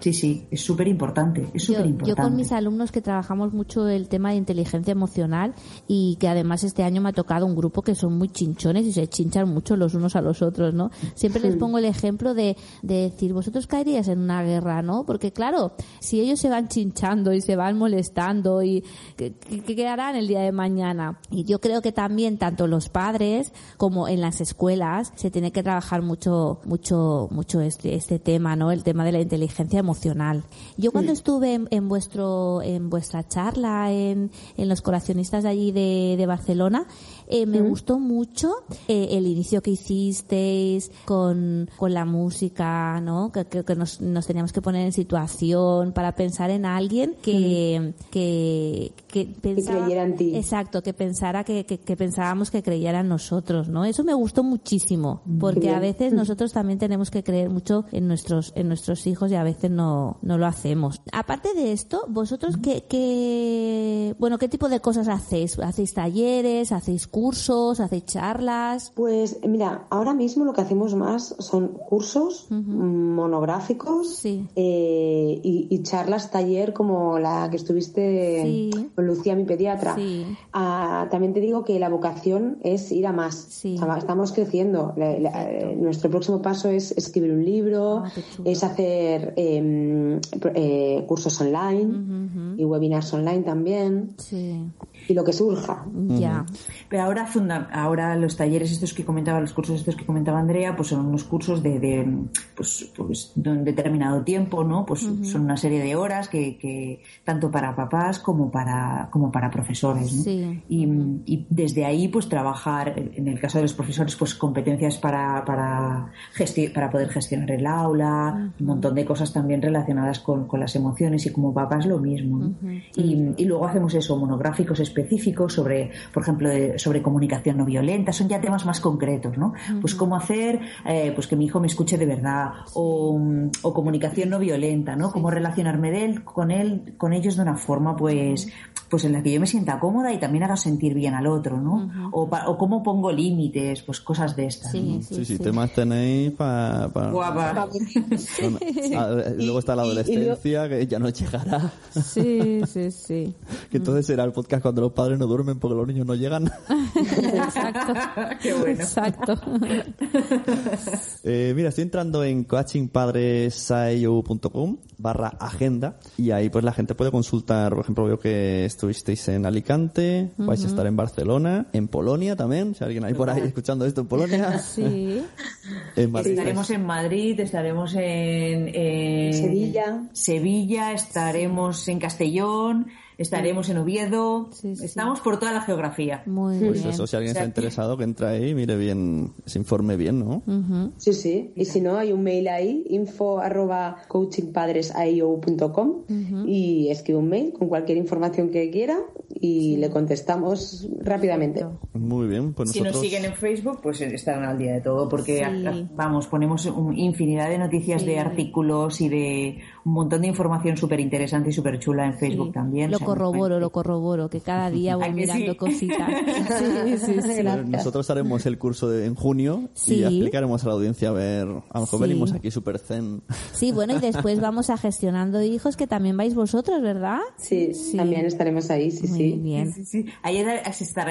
sí, sí, es súper importante, es súper importante. Yo, con mis alumnos que trabajamos mucho el tema de inteligencia emocional y que además este año me ha tocado un grupo que son muy chinchones y se chinchan mucho los unos a los otros, ¿no? Siempre les pongo el ejemplo de, decir, vosotros caerías en una guerra, ¿no? Porque claro, si ellos se van chinchando y se van molestando y ¿qué, qué harán el día de mañana? Y yo creo que también tanto los padres como en las escuelas se tiene que trabajar mucho, mucho, mucho este, este tema, ¿no? El tema de la inteligencia emocional. Yo cuando estuve en, vuestro, en vuestra charla en, en los corazonistas de allí de, de Barcelona, eh, me gustó mucho eh, el inicio que hicisteis con, con la música, ¿no? Que creo que nos, nos teníamos que poner en situación para pensar en alguien que, que, que, pensaba, que creyera en ti. Exacto, que pensara que, que, que pensábamos que creyera en nosotros, ¿no? Eso me gustó muchísimo, porque a veces nosotros también tenemos que creer mucho en nuestros, en nuestros hijos y a veces no, no lo hacemos. Aparte de esto, vosotros qué, qué, bueno, qué tipo de cosas hacéis? ¿Hacéis talleres? ¿Hacéis cursos, hacéis charlas? Pues mira, ahora mismo lo que hacemos más son cursos monográficos eh, y, charlas taller como la que estuviste con Lucía, mi pediatra. Ah, también te digo que la vocación es ir a más. estamos creciendo. Eh, nuestro próximo paso es escribir un libro, ah, es hacer em, eh, cursos online y webinars online también. Y lo que surja. Ya. Pero ahora, funda- ahora los talleres estos que comentaba, los cursos estos que comentaba Andrea, pues son unos cursos de, de, pues, pues, de un determinado tiempo, ¿no? Pues son una serie de horas que, que tanto para papás como para, como para profesores, ¿no? Sí. Y, y desde ahí, pues trabajar, en el caso de los profesores, pues competencias para, para, gesti- para poder gestionar el aula, un montón de cosas también relacionadas con, con las emociones y como papás lo mismo. ¿no? y, y luego hacemos eso, monográficos específicos sobre, por ejemplo, de- sobre comunicación no violenta, son ya temas más concretos, ¿no? Pues cómo hacer, eh, pues que mi hijo me escuche de verdad, o, o comunicación no violenta, ¿no? Cómo relacionarme de él, con él, con ellos de una forma, pues, pues en la que yo me sienta cómoda y también haga sentir bien al otro, ¿no? o, pa- o cómo pongo límites, pues cosas de estas. Sí, ¿no? sí, Sí, sí, sí. temas tenéis para... Guapa. luego está la Y- y- y adolescencia, que ya no llegará. Sí, sí, sí. Que entonces será el podcast cuando los padres no duermen porque los niños no llegan. Exacto. Qué bueno. Exacto. Eh, mira, estoy entrando en coachingpadresaio.com barra agenda y ahí pues la gente puede consultar, por ejemplo, veo que estuvisteis en Alicante, vais a estar en Barcelona, en Polonia también, si alguien hay por ahí escuchando esto en Polonia. Sí. En Madrid. Estaremos en Madrid, estaremos en, en Sevilla. Sevilla, estaremos en Castellón, estaremos en Oviedo, Sí, sí. estamos por toda la geografía. Muy Pues bien. eso, si alguien O sea, está interesado, que entre ahí y mire bien, se informe bien, ¿no? Sí, sí. Y si no, hay un mail ahí, info arroba coachingpadresaio.com y escribe un mail con cualquier información que quiera y le contestamos rápidamente. Muy bien, pues Si nos siguen en Facebook, pues estarán al día de todo, porque vamos, ponemos un- infinidad de noticias, de artículos y de un montón de información súper interesante y súper chula en Facebook Sí. también. Lo o sea, corroboro, lo corroboro, que cada día voy ¿A que mirando sí? cositas. Sí, sí, sí. Nosotros haremos el curso de- en junio Sí. y explicaremos a la audiencia a ver, a lo mejor Sí. venimos aquí super zen. Sí, bueno, y después vamos a gestionando hijos, que también vais vosotros, ¿verdad? Sí, Sí. también estaremos ahí, sí, Muy sí. bien. Sí, sí. Ahí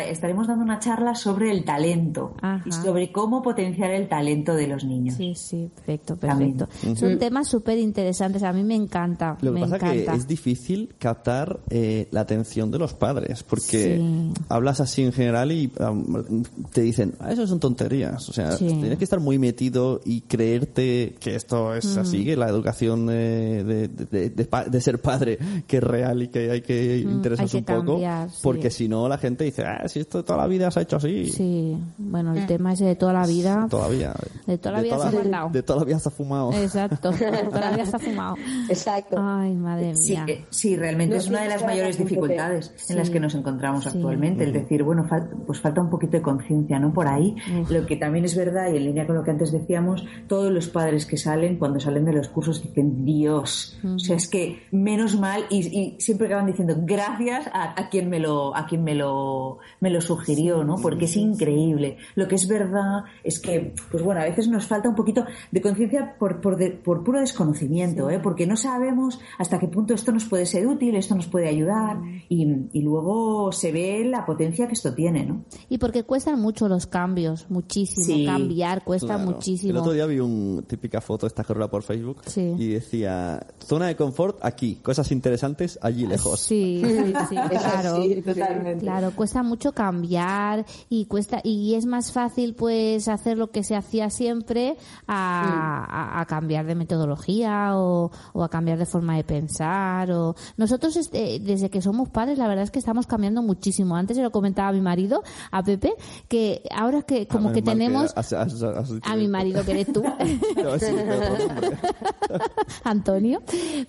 estaremos dando una charla sobre el talento Ajá. y sobre cómo potenciar el talento de los niños. Sí, sí, perfecto, También. perfecto. Son temas súper interesantes, a mí me encanta, Lo que me pasa encanta. que es difícil captar eh, la atención de los padres, porque Sí. hablas así en general y um, te dicen, ah, eso son tonterías. O sea, Sí. tienes que estar muy metido y creerte que esto es así, que la educación eh, de, de- de- de pa- de ser padre que es real y que hay que interesarse hay que un poco, sí. porque si no la gente dice, ah, si esto toda la vida se ha hecho así. Sí, bueno, el tema ese de toda la vida. Todavía. De toda la vida se ha mandado. De toda la vida se ha fumado. Exacto, de toda la vida se ha fumado. Exacto. Ay, madre Sí, mía. eh, sí, realmente No es una de las mayores dificultades en las que nos encontramos Sí. actualmente. Es decir, bueno, fal- pues falta un poquito de conciencia, ¿no? Por ahí. Lo que también es verdad, y en línea con lo que antes decíamos, todos los padres que salen, cuando salen de los cursos, dicen, Dios, o sea, es que menos mal, y, y siempre acaban diciendo, gracias a, a quien me lo, a quien me lo, me lo sugirió, ¿no? Porque es increíble. Lo que es verdad es que, pues bueno, a veces nos falta un poquito de conciencia por, por, de- por puro desconocimiento, ¿eh? Porque no sabemos hasta qué punto esto nos puede ser útil, esto nos puede ayudar, y, y luego se ve la potencia que esto tiene, ¿no? Y porque cuestan mucho los cambios, muchísimo. Sí. Cambiar cuesta Claro. muchísimo. El otro día vi una típica foto esta que rueda por Facebook Sí. y decía zona de confort aquí, cosas interesantes allí lejos. Sí, sí, sí, claro. sí, totalmente. Claro, cuesta mucho cambiar y cuesta y es más fácil pues hacer lo que se hacía siempre a, a- a cambiar de metodología o, o a cambiar de forma de pensar o nosotros este, desde que somos padres la verdad es que estamos cambiando muchísimo. Antes se lo comentaba a mi marido, a Pepe, que ahora que como que tenemos has- has- has dicho a mi marido que eres tú. No, sí. Antonio,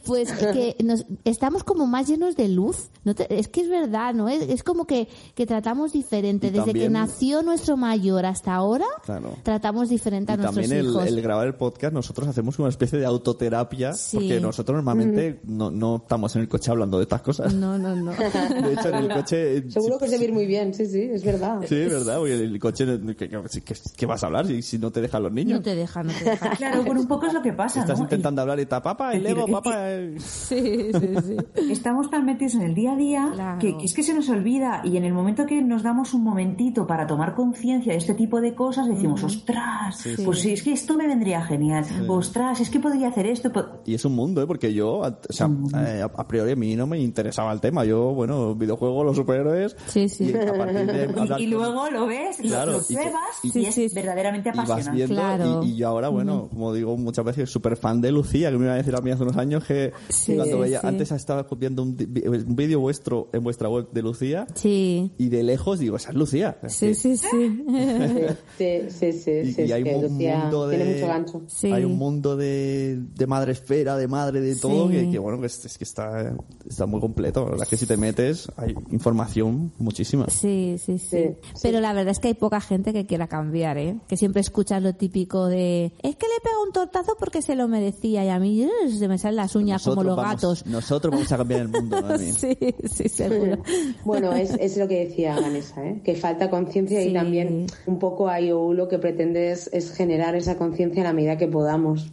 pues que nos, estamos como más llenos de luz. No te- es que es verdad, ¿no? Es, es como que, que tratamos diferente. Y Desde que nació nuestro mayor hasta ahora, Claro. tratamos diferente a Y nuestros también el, hijos. el grabar el podcast, nosotros hacemos una especie de autoterapia, Sí. porque nosotros normalmente no, no estamos en el coche hablando de estas cosas. No, no, no. De hecho, en el coche... eh, Seguro que os debe ir muy bien, sí, sí, es verdad. Sí, es verdad, porque el coche, ¿qué, qué- qué- qué vas a hablar si, si no te dejan los niños? No te deja, no te deja. Claro, bueno, un poco es lo que pasa, Estás ¿no? intentando hablar y está papá, Lego, es papá... eh". Sí, sí, sí. estamos tan metidos en el día a día Claro. que, que, es que se nos olvida y en el momento que nos damos un momentito para tomar conciencia de este tipo de cosas, decimos, ostras, pues sí, es que esto me vendría genial, ostras, es que podría hacer esto. Y es un mundo, ¿eh? porque yo, o sea, eh, a priori a mí no me interesaba el tema. Yo, bueno, videojuegos, los superhéroes. Sí, sí. Y, luego lo ves, lo pruebas y, es verdaderamente apasionante. claro. y, yo ahora, bueno, como digo muchas veces, súper fan de Lucía, que me iba a decir a mí hace unos años que cuando veía, antes estaba viendo un, vídeo vuestro en vuestra web de Lucía. Sí. Y de lejos digo, esa es Lucía. Sí, sí, sí. sí, sí, sí. Y, hay un mundo de. Hay un mundo de, de madre esfera, de madre, de todo, que, bueno, que es, que está, está muy completo. La verdad es que si te metes, hay información muchísima. Sí, sí, sí, Pero la verdad es que hay poca gente que quiera cambiar, ¿eh? Que siempre escuchas lo típico de, es que le pego un tortazo porque se lo merecía y a mí se me salen las uñas como los gatos. Nosotros vamos a cambiar el mundo, sí, sí, seguro. bueno, es, es lo que decía Vanessa, ¿eh? Que falta conciencia y también un poco IOU lo que pretende es, generar esa conciencia en la medida que podamos.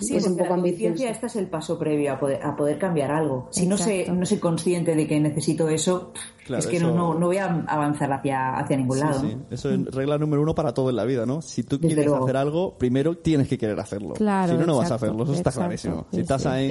Sí, es un poco ambicioso. Este es el paso previo a poder, a poder cambiar algo. Si no sé, no soy consciente de que necesito eso, es que no, no, voy a avanzar hacia, hacia ningún lado. Sí. Eso es regla número uno para todo en la vida, ¿no? Si tú quieres hacer algo, primero tienes que querer hacerlo. Claro, si no, no vas a hacerlo. Eso está clarísimo. Si estás ahí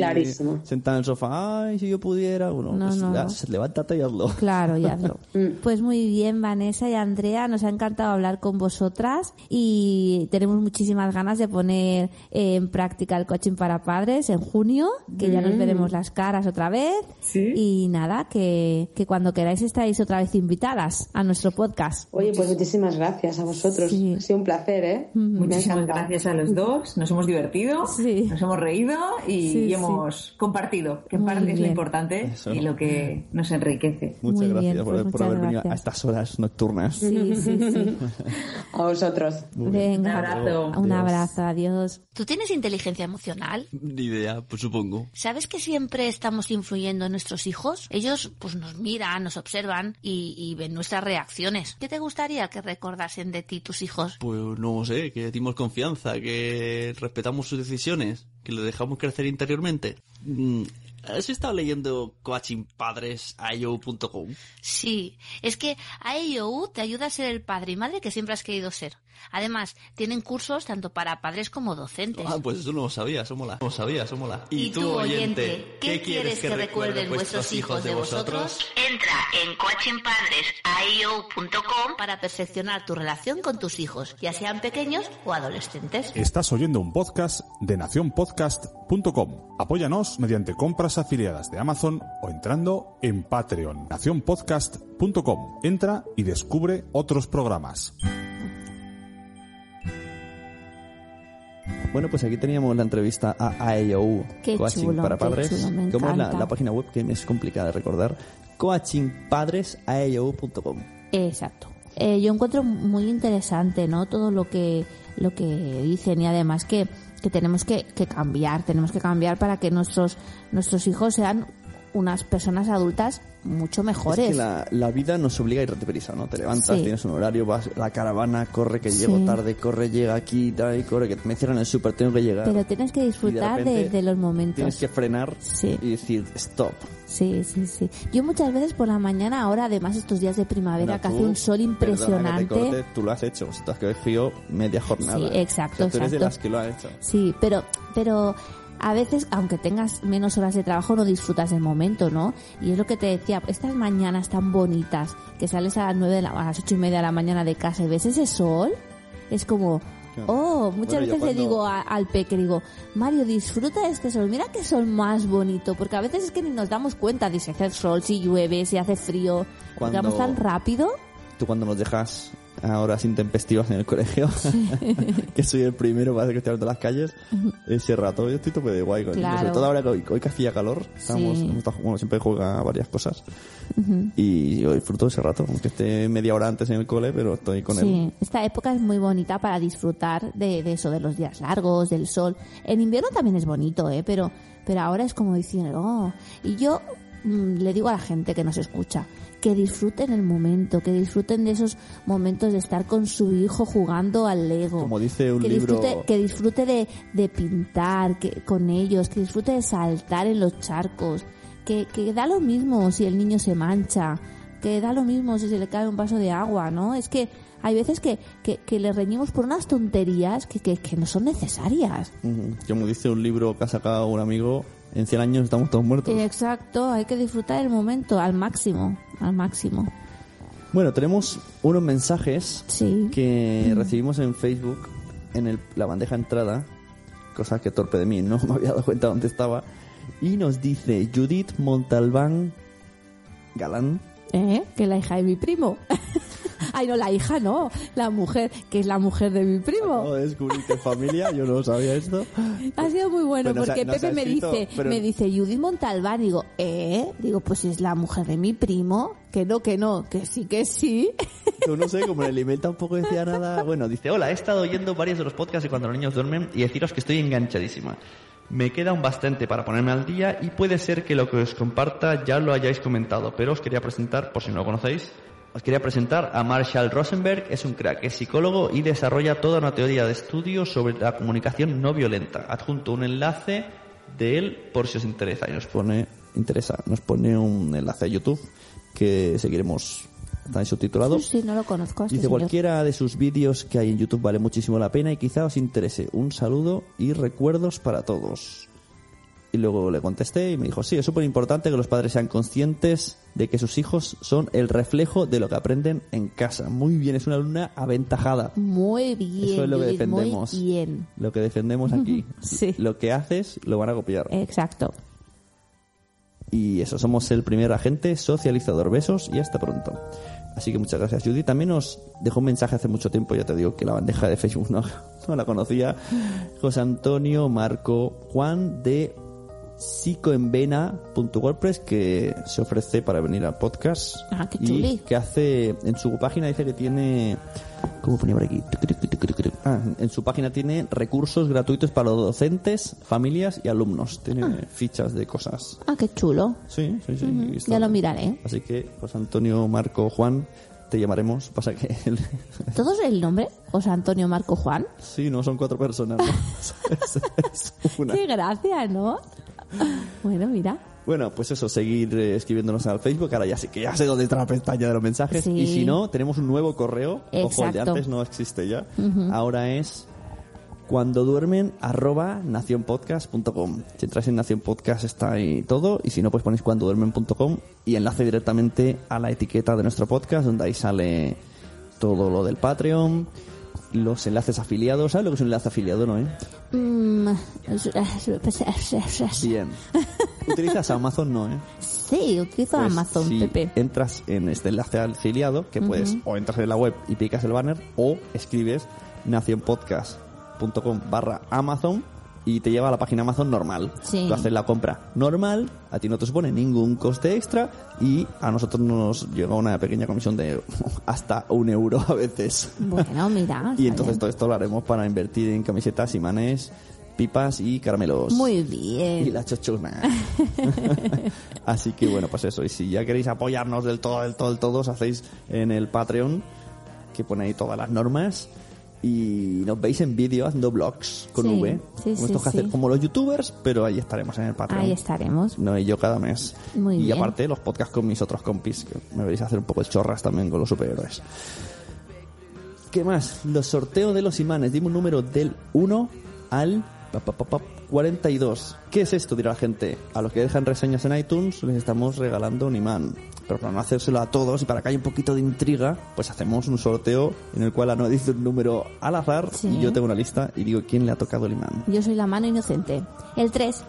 sentado en el sofá, ay, si yo pudiera, bueno, pues levántate y hazlo. Claro, y hazlo. Mm. pues muy bien, Vanessa y Andrea, nos ha encantado hablar con vosotras y tenemos muchísimas ganas de poner en práctica el coaching para padres en junio, que ya nos mm. veremos las caras otra vez. Y nada, que, que cuando queráis estáis otra vez invitadas a nuestro podcast. Oye, pues muchísimas gracias a vosotros. Ha sido un placer, ¿eh? Muchísimas gracias a los dos. Nos hemos divertido, nos hemos reído y, hemos compartido, que en parte es lo importante y lo que nos enriquece. Muchas gracias por, pues haber venido a estas horas nocturnas. Sí, sí, sí. a vosotros. Venga, un abrazo. Un abrazo, adiós. ¿Tú tienes inteligencia emocional? Ni idea, pues supongo. ¿Sabes que siempre estamos influyendo en nuestros hijos? Ellos pues nos miran, nos observan observan y, ven nuestras reacciones. ¿Qué te gustaría que recordasen de ti tus hijos? Pues no sé, que dimos confianza, que respetamos sus decisiones, que le dejamos crecer interiormente. Mm, ¿Has estado leyendo coachingpadres.io.com? Sí, es que IO te ayuda a ser el padre y madre que siempre has querido ser. Además, tienen cursos tanto para padres como docentes. Ah, pues eso no lo sabía, eso mola. No lo sabía, eso mola. ¿Y, tú, oyente, ¿qué, quieres que, recuerden vuestros hijos de vosotros? Entra en coachingpadres.io.com para perfeccionar tu relación con tus hijos, ya sean pequeños o adolescentes. Estás oyendo un podcast de nacionpodcast.com. Apóyanos mediante compras afiliadas de Amazon o entrando en Patreon. nacionpodcast.com. Entra y descubre otros programas. Bueno, pues aquí teníamos la entrevista a IAO Coaching para Padres. ¿Cómo es la, página web que me es complicada de recordar? coachingpadres.com. Exacto. Eh, yo encuentro muy interesante, ¿no? Todo lo que lo que dicen y además que, que tenemos que, que cambiar, tenemos que cambiar para que nuestros nuestros hijos sean unas personas adultas mucho mejores. Es que la, la vida nos obliga a ir prisa, ¿no? Te levantas, tienes un horario, vas la caravana, corre que llego tarde, corre, llega aquí, y corre que me cierran el súper, tengo que llegar. Pero tienes que disfrutar de, los momentos. Tienes que frenar y decir stop. Sí, sí, sí. Yo muchas veces por la mañana, ahora además estos días de primavera, que hace un sol impresionante. tú lo has hecho, si estás que frío media jornada. Sí, exacto, tú eres de las que lo ha hecho. Sí, pero, pero a veces, aunque tengas menos horas de trabajo, no disfrutas del momento, ¿no? Y es lo que te decía, estas mañanas tan bonitas, que sales a las nueve de la, a las ocho y media de la mañana de casa y ves ese sol, es como, Oh, muchas veces le digo al peque, digo, Mario, disfruta de este sol, mira qué sol más bonito, porque a veces es que ni nos damos cuenta de si hace sol, si llueve, si hace frío, cuando, vamos tan rápido. Tú cuando nos dejas a horas intempestivas en el colegio, que soy el primero para que estoy de las calles, ese rato yo estoy tope de guay. Sobre todo ahora que hoy, que hacía calor, estamos, bueno, siempre juega varias cosas y yo disfruto de ese rato, aunque esté media hora antes en el cole, pero estoy con él. Sí, esta época es muy bonita para disfrutar de, eso, de los días largos, del sol. En invierno también es bonito, ¿eh? Pero, pero ahora es como diciendo, oh. Y yo mm, le digo a la gente que nos escucha, que disfruten el momento, que disfruten de esos momentos de estar con su hijo jugando al Lego. Como dice un que libro... Disfrute, que disfrute de, de pintar que, con ellos, que disfrute de saltar en los charcos, que, que da lo mismo si el niño se mancha, que da lo mismo si se le cae un vaso de agua, ¿no? Es que hay veces que, que, que le reñimos por unas tonterías que, que, que no son necesarias. Como dice un libro que ha sacado un amigo, en 100 años estamos todos muertos. Exacto, hay que disfrutar el momento al máximo, al máximo. Bueno, tenemos unos mensajes Sí. que recibimos en Facebook, en el- la bandeja de entrada, cosa que torpe de mí, no me había dado cuenta dónde estaba, y nos dice Judith Montalbán Galán, ¿Eh? Que la hija de mi primo. Ay, no, la hija no, la mujer, que es la mujer de mi primo. acabo de descubrir que familia, yo no sabía esto. Ha sido muy bueno porque ha Pepe me escrito, dice, pero- me dice Judith Montalbán, digo, ¿eh? Digo, pues es la mujer de mi primo, que no, que no, que sí, que sí. Yo no sé, como en el email tampoco decía nada. Bueno, dice, hola, he estado oyendo varios de los podcasts de cuando los niños duermen y deciros que estoy enganchadísima. Me queda un bastante para ponerme al día y puede ser que lo que os comparta ya lo hayáis comentado, pero os quería presentar, por si no lo conocéis, os quería presentar a Marshall Rosenberg, es un crack, es psicólogo y desarrolla toda una teoría de estudio sobre la comunicación no violenta. Adjunto un enlace de él por si os interesa. Y nos pone, interesa, nos pone un enlace a YouTube que seguiremos, está ahí subtitulado. Sí, no lo conozco. este Dice cualquiera de sus vídeos que hay en YouTube vale muchísimo la pena y quizá os interese. Un saludo y recuerdos para todos. Y luego le contesté y me dijo, sí, es súper importante que los padres sean conscientes de que sus hijos son el reflejo de lo que aprenden en casa. Muy bien, es una alumna aventajada. Muy bien, Eso es lo que defendemos. Muy bien. Lo que defendemos aquí. Sí. Lo que haces lo van a copiar. Exacto. Y eso, somos el primer agente socializador. Besos y hasta pronto. Así que muchas gracias, Judy. También nos dejó un mensaje hace mucho tiempo, ya te digo que la bandeja de Facebook no, no la conocía. José Antonio Marco Juan de psicoenvena.wordpress que se ofrece para venir al podcast. Ah, qué y chuli. que hace, en su página dice que tiene, ¿cómo ponía por aquí? Ah, en su página tiene recursos gratuitos para los docentes, familias y alumnos. Tiene fichas de cosas. Ah, qué chulo. Sí, sí, sí. Y está- Ya lo miraré. Así que, José Antonio, Marco, Juan, te llamaremos. Pasa que... el- ¿Todos el nombre? José Antonio Marco Juan. sí, no son cuatro personas. ¿no? Es- es una. Qué gracia, ¿no? Bueno, mira. Bueno, pues eso, seguir eh, escribiéndonos al Facebook. Ahora ya sí que ya sé dónde está la pestaña de los mensajes. Sí. Y si no, tenemos un nuevo correo. Ojo, el de antes no existe ya. Ahora es cuando duermen arroba nacionpodcast.com. Si entráis en Nación Podcast está ahí todo. Y si no, pues ponéis cuando duermen.com y enlace directamente a la etiqueta de nuestro podcast, donde ahí sale todo lo del Patreon, los enlaces afiliados. ¿Sabes lo que es un enlace afiliado, no? Eh? Mm, Bien. Utilizas Amazon, no, ¿eh? Sí, utilizo Pues, Amazon, si Pepe. entras en este enlace afiliado, que puedes o entras en la web y picas el banner o escribes nacionpodcast.com barra Amazon y te lleva a la página Amazon normal. Sí. Tú haces la compra normal, a ti no te supone ningún coste extra y a nosotros nos llega una pequeña comisión de hasta un euro a veces. Bueno, mira. Y entonces bien. todo esto lo haremos para invertir en camisetas, imanes, pipas y caramelos. Muy Y bien. la chochuna. Así que bueno, pues eso. Y si ya queréis apoyarnos del todo, del todo, del todo, os hacéis en el Patreon, que pone ahí todas las normas. Y nos veis en vídeo haciendo vlogs con Sí, V. sí, como estos sí. hacer como los youtubers, pero ahí estaremos en el Patreon. Ahí estaremos. No, y yo cada mes. Muy y bien. aparte los podcasts con mis otros compis, que me veréis hacer un poco el chorras también con los superhéroes. ¿Qué más? Los sorteos de los imanes. Dime un número del 1 al 42. ¿Qué es esto? Dirá la gente. A los que dejan reseñas en iTunes les estamos regalando un imán. Pero para no hacérselo a todos y para que haya un poquito de intriga, pues hacemos un sorteo en el cual Ana dice un número al azar Sí. y yo tengo una lista y digo quién le ha tocado el imán. Yo soy la mano inocente. El 3.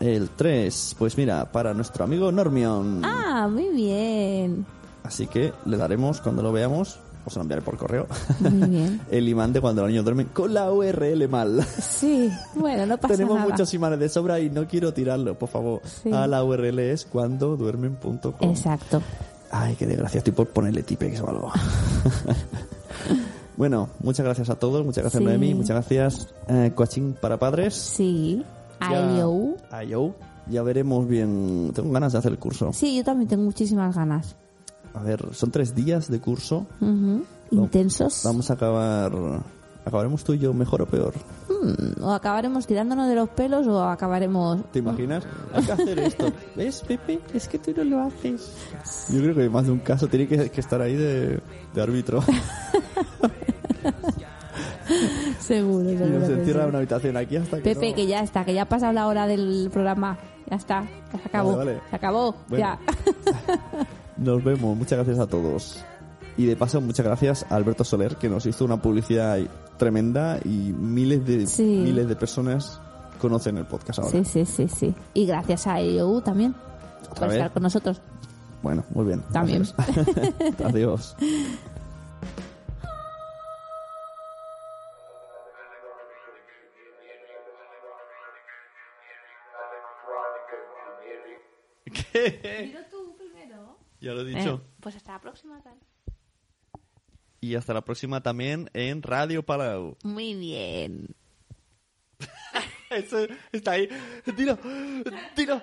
El 3, pues mira, para nuestro amigo Normion. Ah, muy bien. Así que le daremos cuando lo veamos, os lo enviaré por correo, Muy bien. el imán de cuando los niños duermen con la URL mal. Sí, bueno, no pasa Tenemos nada. muchos imanes de sobra y no quiero tirarlo, por favor. Sí. A la URL es cuando duermen.com. Exacto. Ay, qué desgracia, estoy por ponerle tipex o algo. bueno, muchas gracias a todos, muchas gracias Sí. Noemi, muchas gracias eh, Coaching para Padres. Sí. IO. IO. Ya veremos bien, tengo ganas de hacer el curso. Sí, yo también tengo muchísimas ganas. A ver, son tres días de curso. Intensos. Vamos a acabar. ¿Acabaremos tú y yo mejor o peor? mm, o acabaremos tirándonos de los pelos o acabaremos... ¿Te imaginas? Hay que hacer esto. ¿Ves, Pepe? Es que tú no lo haces. Yo creo que más de un caso tiene que, que estar ahí de, de árbitro. Seguro, y nos encierra sí. en una habitación aquí hasta que Pepe, no- que ya está, que ya ha pasado la hora del programa. Ya está, ya se acabó. Vale, vale. Se acabó, Bueno. ya. Nos vemos. Muchas gracias a todos. Y de paso, muchas gracias a Alberto Soler, que nos hizo una publicidad tremenda y miles de, Sí. miles de personas conocen el podcast ahora. Sí, sí, sí, sí. Y gracias a EOU también por vez. estar con nosotros. Bueno, muy bien. También. Adiós. ¿Qué? Ya lo he dicho. pues hasta la próxima. tal. Y hasta la próxima también en Radio Palau. Muy bien. Eso está ahí. Dilo, dilo,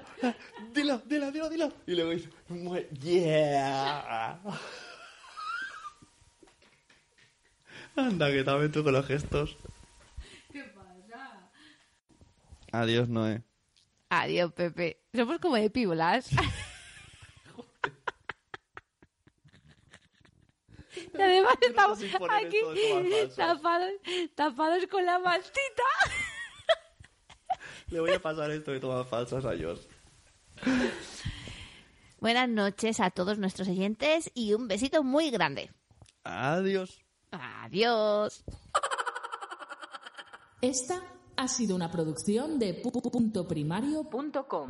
dilo, dilo, dilo, dilo. Y luego dice, "Mue- yeah. Anda, que también tú con los gestos. ¿Qué pasa? Adiós, Noé. Adiós, Pepe. Somos como de píbolas. y además estamos aquí tapados, tapados con la mantita. Le voy a pasar esto de tomas falsas a Josh. Buenas noches a todos nuestros oyentes y un besito muy grande. Adiós. Adiós. Esta ha sido una producción de pu- pu- punto primario punto com.